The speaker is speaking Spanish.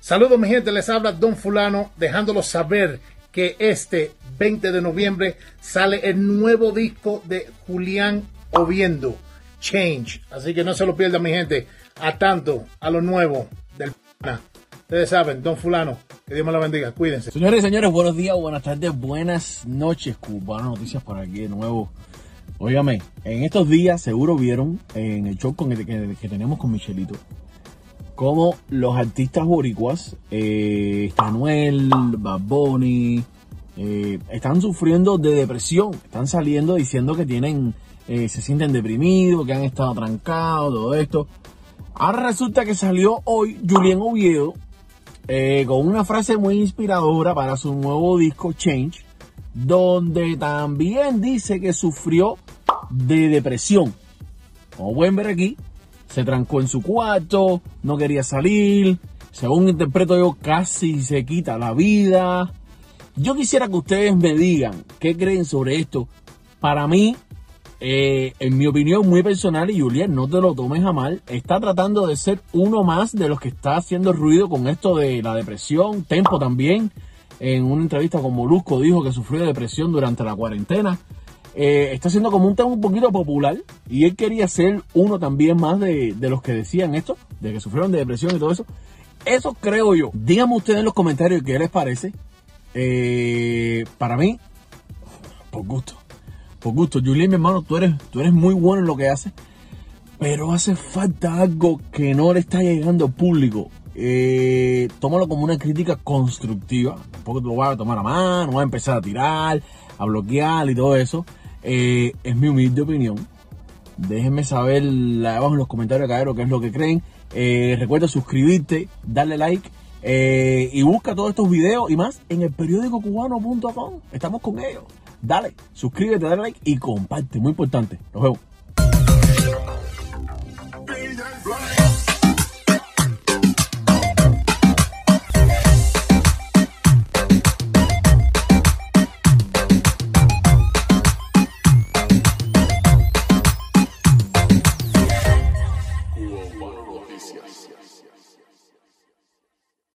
Saludos mi gente, les habla Don Fulano, dejándolos saber que este 20 de noviembre sale el nuevo disco de Julián Oviendo, Change. Así que no se lo pierdan mi gente, a tanto, a lo nuevo del Ustedes saben, Don Fulano, que Dios me lo bendiga, cuídense. Señores y señores, buenos días, buenas tardes, buenas noches, Buenas Noticias por aquí de nuevo. Óigame, en estos días seguro vieron en el show que, tenemos con Michelito como los artistas boricuas, eh, Bunny, eh, están sufriendo de depresión, están saliendo diciendo que tienen, eh, se sienten deprimidos, que han estado trancados, todo esto. Ahora resulta que salió hoy Julián Oviedo eh, con una frase muy inspiradora para su nuevo disco Change, donde también dice que sufrió de depresión. Como pueden ver aquí, se trancó en su cuarto, no quería salir, según interpreto yo, casi se quita la vida. Yo quisiera que ustedes me digan qué creen sobre esto. Para mí, eh, en mi opinión muy personal, y Julián, no te lo tomes a mal, está tratando de ser uno más de los que está haciendo ruido con esto de la depresión. Tempo también, en una entrevista con Molusco, dijo que sufrió de depresión durante la cuarentena. Eh, está siendo como un tema un poquito popular y él quería ser uno también más de, los que decían esto, de que sufrieron de depresión y todo eso. Eso creo yo. Díganme ustedes en los comentarios qué les parece. Eh, para mí, por gusto. Por gusto. Julián, mi hermano, tú eres, tú eres muy bueno en lo que haces. Pero hace falta algo que no le está llegando al público. Eh, tómalo como una crítica constructiva. Tampoco te lo voy a tomar a mano, voy a empezar a tirar, a bloquear y todo eso. Eh, es mi humilde opinión. Déjenme saber abajo en los comentarios, cabrón, qué es lo que creen. Eh, recuerda suscribirte, darle like eh, y busca todos estos videos y más en el periódico cubano.com. Estamos con ellos. Dale, suscríbete, dale like y comparte. Muy importante. Nos vemos. Gracias.